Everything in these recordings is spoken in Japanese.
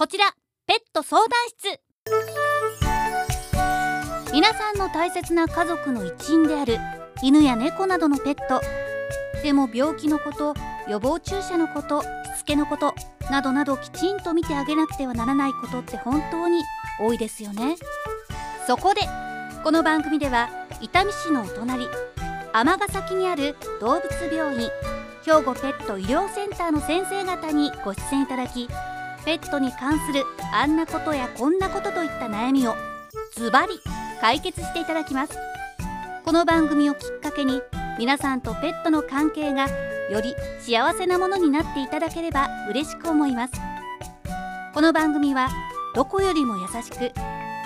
こちらペット相談室。皆さんの大切な家族の一員である犬や猫などのペット。でも病気のこと予防注射のことしつけのことなどなどきちんと見てあげなくてはならないことって本当に多いですよね。そこでこの番組では伊丹市のお隣尼崎にある動物病院兵庫ペット医療センターの先生方にご出演いただきペットに関するあんなことやこんなことといった悩みをズバリ解決していただきます。この番組をきっかけに皆さんとペットの関係がより幸せなものになっていただければ嬉しく思います。この番組はどこよりも優しく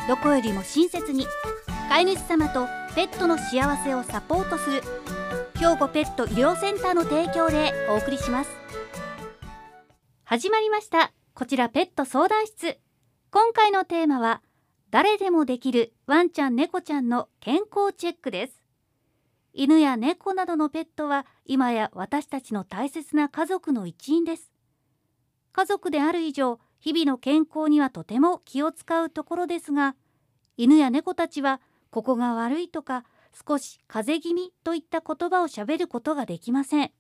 どこよりも親切に飼い主様とペットの幸せをサポートする兵庫ペット医療センターの提供でお送りします。始まりました。こちらペット相談室。今回のテーマは誰でもできるワンちゃん猫ちゃんの健康チェックです。犬や猫などのペットは今や私たちの大切な家族の一員です。家族である以上日々の健康にはとても気を使うところですが犬や猫たちはここが悪いとか少し風邪気味といった言葉をしゃべることができません。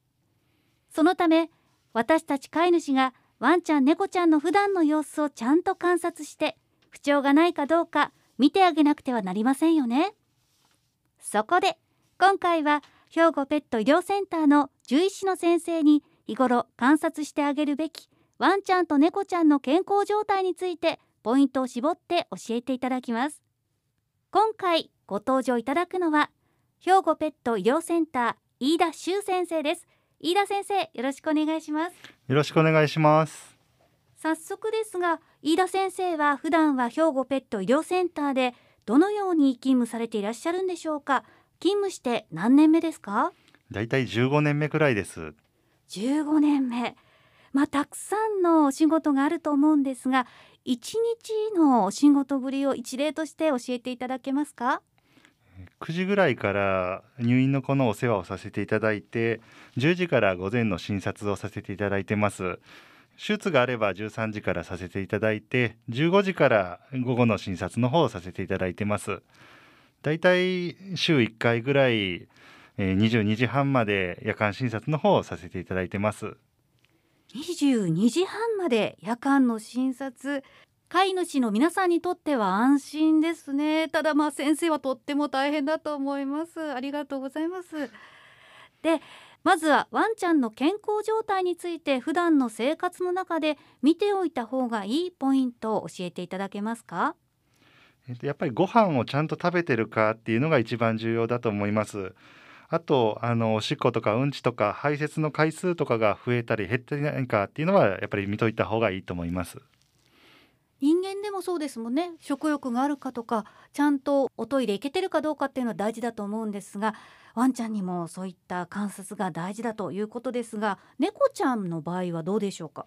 そのため私たち飼い主がワンちゃん猫ちゃんの普段の様子をちゃんと観察して不調がないかどうか見てあげなくてはなりませんよね。そこで今回は兵庫ペット医療センターの獣医師の先生に日頃観察してあげるべきワンちゃんと猫ちゃんの健康状態についてポイントを絞って教えていただきます。今回ご登場いただくのは兵庫ペット医療センター飯田修先生です。飯田先生よろしくお願いします。よろしくお願いします。早速ですが飯田先生は普段は兵庫ペット医療センターでどのように勤務されていらっしゃるんでしょうか？勤務して何年目ですか？だいたい15年目くらいです。15年目。まあたくさんのお仕事があると思うんですが一日のお仕事ぶりを一例として教えていただけますか？9時ぐらいから入院の子のお世話をさせていただいて10時から午前の診察をさせていただいてます。手術があれば13時からさせていただいて15時から午後の診察の方をさせていただいてます。だいたい週1回ぐらい22時半まで夜間診察の方をさせていただいてます。22時半まで夜間の診察飼い主の皆さんにとっては安心ですね。ただまあ先生はとっても大変だと思います。ありがとうございます。でまずはワンちゃんの健康状態について普段の生活の中で見ておいた方がいいポイントを教えていただけますか？やっぱりご飯をちゃんと食べてるかっていうのが一番重要だと思います。あとあのおしっことかうんちとか排泄の回数とかが増えたり減ってないかっていうのはやっぱり見といた方がいいと思います。人間でもそうですもんね。食欲があるかとかちゃんとおトイレ行けてるかどうかっていうのは大事だと思うんですがワンちゃんにもそういった観察が大事だということですが猫ちゃんの場合はどうでしょうか？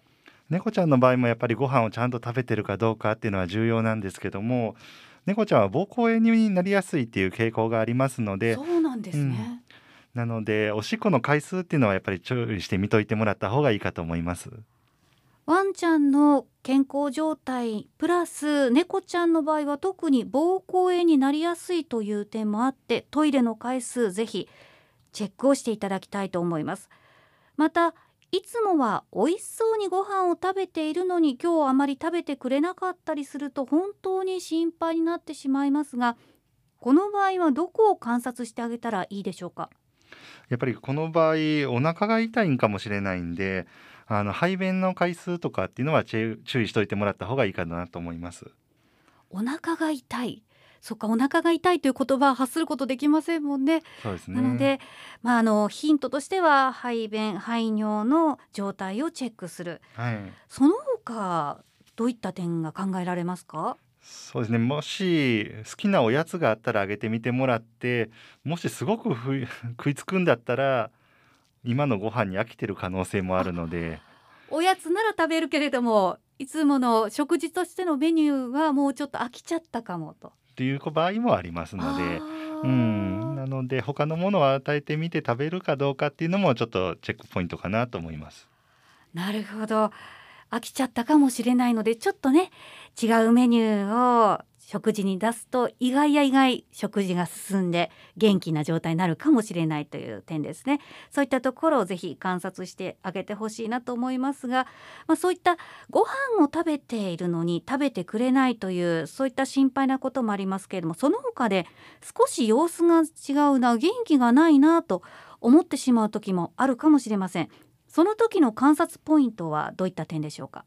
猫ちゃんの場合もやっぱりご飯をちゃんと食べてるかどうかっていうのは重要なんですけども猫ちゃんは膀胱炎になりやすいっていう傾向がありますのでそうなんですね、うん、なのでおしっこの回数っていうのはやっぱり注意して見といてもらった方がいいかと思いますワンちゃんの健康状態プラス猫ちゃんの場合は特に膀胱炎になりやすいという点もあってトイレの回数ぜひチェックをしていただきたいと思います。またいつもは美味しそうにご飯を食べているのに今日あまり食べてくれなかったりすると本当に心配になってしまいますがこの場合はどこを観察してあげたらいいでしょうか？やっぱりこの場合お腹が痛いんかもしれないんであの排便の回数とかっていうのは注意しておいてもらった方がいいかなと思います。お腹が痛い。そっかお腹が痛いという言葉は発することできませんもんね。そうですね。なので、まあ、あのヒントとしては排便排尿の状態をチェックする、はい、その他どういった点が考えられますか？そうですね。もし好きなおやつがあったらあげてみてもらってもしすごく 食いつくんだったら今のご飯に飽きてる可能性もあるので おやつなら食べるけれどもいつもの食事としてのメニューはもうちょっと飽きちゃったかもと。っていう場合もありますので。うん、なので他のものを与えてみて食べるかどうかっていうのもちょっとチェックポイントかなと思います。なるほど飽きちゃったかもしれないのでちょっとね違うメニューを食事に出すと意外や意外食事が進んで元気な状態になるかもしれないという点ですね。そういったところをぜひ観察してあげてほしいなと思いますが、まあ、そういったご飯を食べているのに食べてくれないというそういった心配なこともありますけれどもその他で少し様子が違うな元気がないなと思ってしまう時もあるかもしれません。その時の観察ポイントはどういった点でしょうか？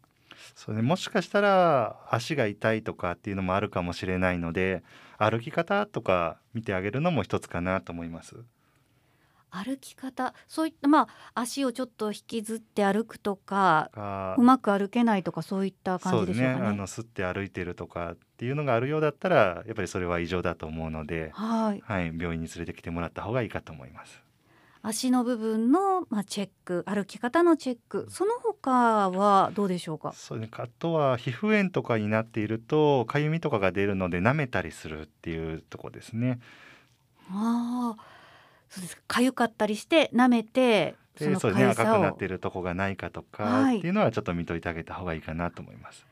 そうね、もしかしたら足が痛いとかっていうのもあるかもしれないので歩き方とか見てあげるのも一つかなと思います。歩き方？そういったまあ足をちょっと引きずって歩くとかかうまく歩けないとかそういった感じでしょうかね。あの吸って歩いてるとかっていうのがあるようだったらやっぱりそれは異常だと思うので、はい、はい、病院に連れてきてもらった方がいいかと思います。足の部分のまあチェック歩き方のチェックその他はどうでしょうか？そうね、あとは皮膚炎とかになっているとかゆみとかが出るので舐めたりするっていうとこですね。ああ、そうですか。痒かったりして舐めてそのでそうね赤くなっているとこがないかとかはいっていうのはちょっと見といてあげた方がいいかなと思います。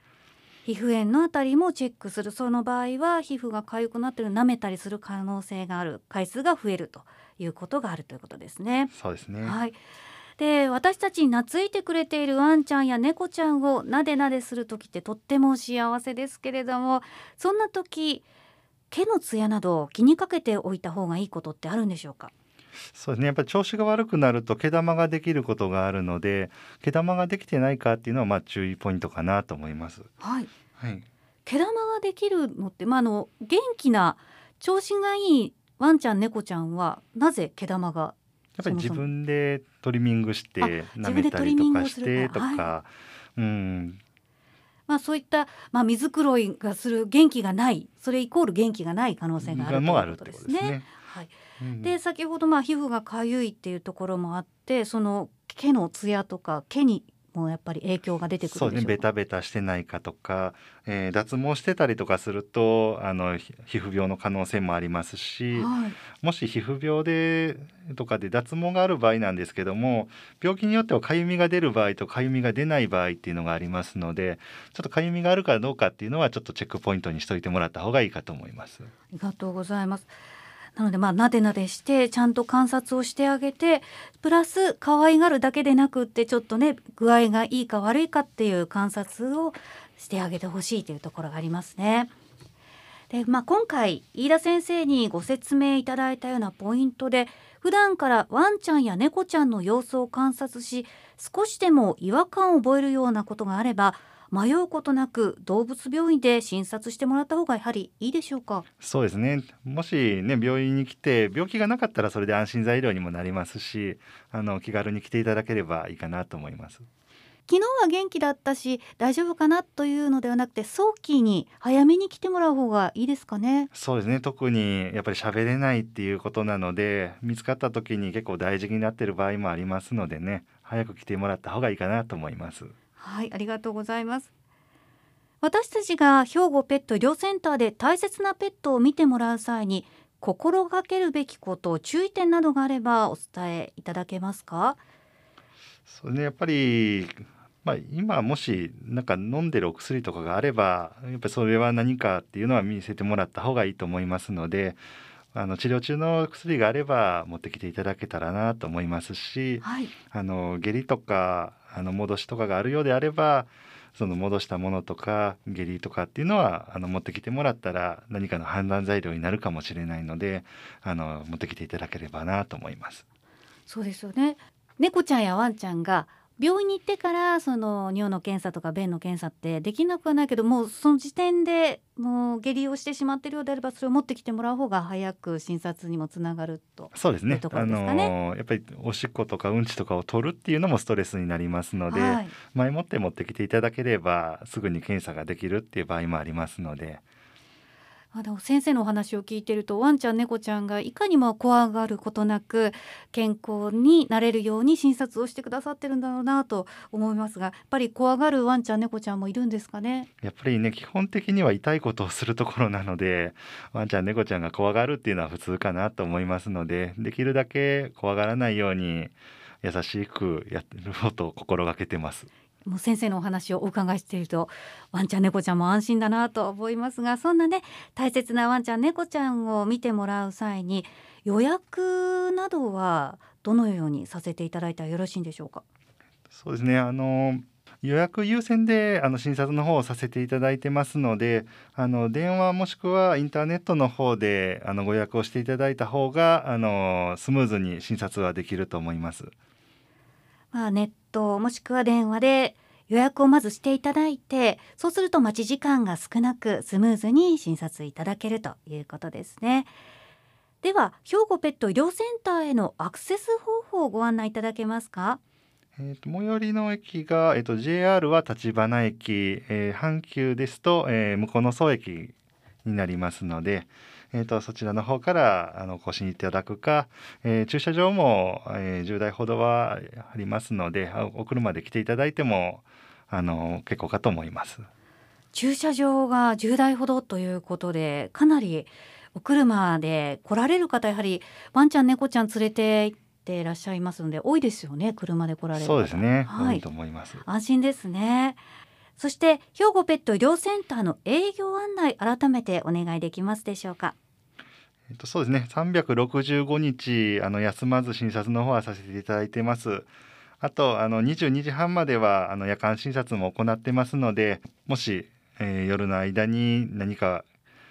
皮膚炎のあたりもチェックするその場合は皮膚が痒くなってる舐めたりする可能性がある回数が増えるということがあるということですね。そうですね。はい。で私たちに懐いてくれているワンちゃんや猫ちゃんをなでなでする時ってとっても幸せですけれどもそんな時毛のツヤなど気にかけておいた方がいいことってあるんでしょうか？そうですね。やっぱり調子が悪くなると毛玉ができることがあるので、毛玉ができてないかっていうのはまあ注意ポイントかなと思います。はいはい。毛玉ができるのって、まあ、あの元気な調子がいいワンちゃん猫ちゃんはなぜ毛玉がやっぱり自分でトリミングしてあ舐自分でめたりとトリミングをかしてとか、うん、まあ、そういった、まあ、水黒いがする元気がないそれイコール元気がない可能性があるということですね。ことですね。はい、うんで先ほどまあ皮膚がかゆいっていうところもあってその毛のツヤとか毛にもやっぱり影響が出てくそうねベるでしょうか？タベタしてないかとか、えー脱毛してたりとかするとあのひ皮膚病の可能性もありますしはい、もし皮膚病でとかで脱毛がある場合なんですけども病気によってはかゆみが出る場合とかゆみが出ない場合っていうのがありますのでちょっとかゆみがあるかどうかっていうのはちょっとチェックポイントにしといてもらった方がいいかと思います。ありがとうございます。なのでまあなでなでしてちゃんと観察をしてあげてプラス可愛がるだけでなくってちょっとね具合がいいか悪いかっていう観察をしてあげてほしいというところがありますね。でまあ、今回飯田先生にご説明いただいたようなポイントで普段からワンちゃんや猫ちゃんの様子を観察し少しでも違和感を覚えるようなことがあれば迷うことなく動物病院で診察してもらった方がやはりいいでしょうか？そうですねもしね病院に来て病気がなかったらそれで安心材料にもなりますしあの気軽に来ていただければいいかなと思います。昨日は元気だったし大丈夫かなというのではなくて早期に早めに来てもらう方がいいですかね？そうですね特にやっぱり喋れないっていうことなので見つかった時に結構大事になってる場合もありますのでね早く来てもらった方がいいかなと思います。はい、ありがとうございます。私たちが兵庫ペット医療センターで大切なペットを見てもらう際に心がけるべきこと注意点などがあればお伝えいただけますか？そうねやっぱりまあ、今もしなんか飲んでるお薬とかがあればやっぱりそれは何かっていうのは見せてもらった方がいいと思いますのであの治療中の薬があれば持ってきていただけたらなと思いますしはい、あの下痢とかあの戻しとかがあるようであればその戻したものとか下痢とかっていうのはあの持ってきてもらったら何かの判断材料になるかもしれないのであの持ってきていただければなと思います。そうですよね。猫ちゃんやワンちゃんが病院に行ってからその尿の検査とか便の検査ってできなくはないけどもうその時点でもう下痢をしてしまっているようであればそれを持ってきてもらう方が早く診察にもつながると。そうですね。いうところあのやっぱりおしっことかうんちとかを取るっていうのもストレスになりますので、はい、前もって持ってきていただければすぐに検査ができるっていう場合もありますのであの先生のお話を聞いてるとワンちゃん猫ちゃんがいかにも怖がることなく健康になれるように診察をしてくださってるんだろうなと思いますがやっぱり怖がるワンちゃん猫ちゃんもいるんですかね？やっぱりね基本的には痛いことをするところなのでワンちゃん猫ちゃんが怖がるっていうのは普通かなと思いますのでできるだけ怖がらないように優しくやることを心がけてます。もう先生のお話をお伺いしているとワンちゃん猫ちゃんも安心だなと思いますがそんなね大切なワンちゃん猫ちゃんを見てもらう際に予約などはどのようにさせていただいたらよろしいんでしょうか？そうですねあの予約優先であの診察の方をさせていただいてますのであの電話もしくはインターネットの方であのご予約をしていただいた方があのスムーズに診察はできると思います。まあ、ネットもしくは電話で予約をまずしていただいてそうすると待ち時間が少なくスムーズに診察いただけるということですね。では兵庫ペット医療センターへのアクセス方法をご案内いただけますか？えーと、最寄りの駅が、えーと、JR は立花駅、えー、阪急ですと、えー、向こうの総駅になりますので、えーと、そちらの方からあのごしにいただくか、えー、駐車場も、えー、10台ほどはありますのでお車で来ていただいてもあの結構かと思います。駐車場が10台ほどということでかなりお車で来られる方やはりワンちゃん猫ちゃん連れてていらっしゃいますので多いですよね車で来られるそうですね、はい、多い。と思います。安心ですねそして兵庫ペット医療センターの営業案内改めてお願いできますでしょうか？えっと、そうですね。365日あの休まず診察の方はさせていただいてます。あとあの22時半まではあの夜間診察も行ってますのでもし、えー、夜の間に何か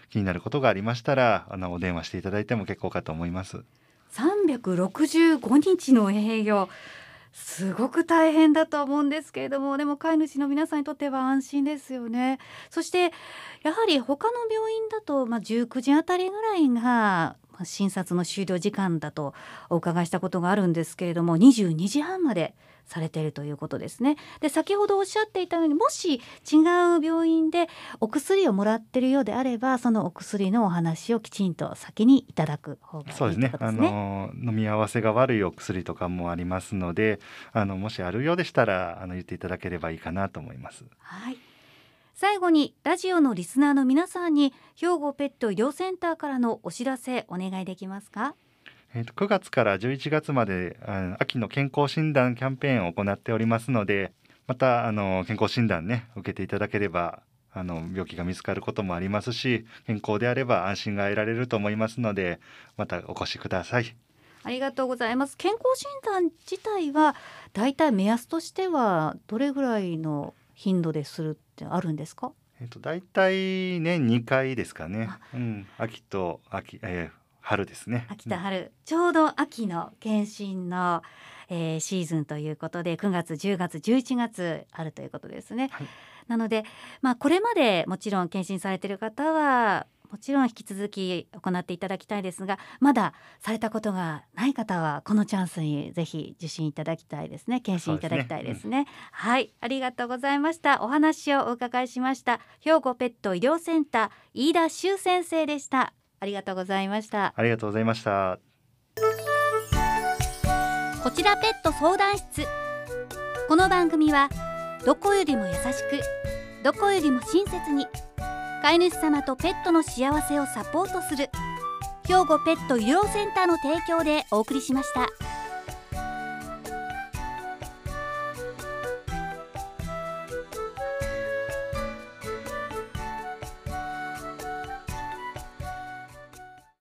気になることがありましたらあのお電話していただいても結構かと思います。365日の営業すごく大変だと思うんですけれどもでも飼い主の皆さんにとっては安心ですよね。そしてやはり他の病院だと、まあ、19時あたりぐらいが診察の終了時間だとお伺いしたことがあるんですけれども22時半までされているということですね。で先ほどおっしゃっていたようにもし違う病院でお薬をもらっているようであればそのお薬のお話をきちんと先にいただく方がいいですね。そうですねあの飲み合わせが悪いお薬とかもありますのであのもしあるようでしたらあの言っていただければいいかなと思います。はい最後にラジオのリスナーの皆さんに兵庫ペット医療センターからのお知らせお願いできますか？えー、と9月から11月まで秋の健康診断キャンペーンを行っておりますのでまたあの健康診断ね受けていただければあの病気が見つかることもありますし健康であれば安心が得られると思いますのでまたお越しください。ありがとうございます。健康診断自体はだいたい目安としてはどれぐらいの頻度でするってあるんですか？えっとだいたい年2回ですかね。うん、秋と秋、えー、春ですね。秋と春、うん、ちょうど秋の検診の、えー、シーズンということで9月10月11月あるということですね。はい、なのでまあこれまでもちろん検診されている方はもちろん引き続き行っていただきたいですがまだされたことがない方はこのチャンスにぜひ受診いただきたいですね。検診いただきたいですね、ね。うん、はい。ありがとうございました。お話をお伺いしました。兵庫ペット医療センター飯田修先生でしたありがとうございました。ありがとうございました。こちらペット相談室。この番組はどこよりも優しくどこよりも親切に飼い主様とペットの幸せをサポートする兵庫ペット医療センターの提供でお送りしました。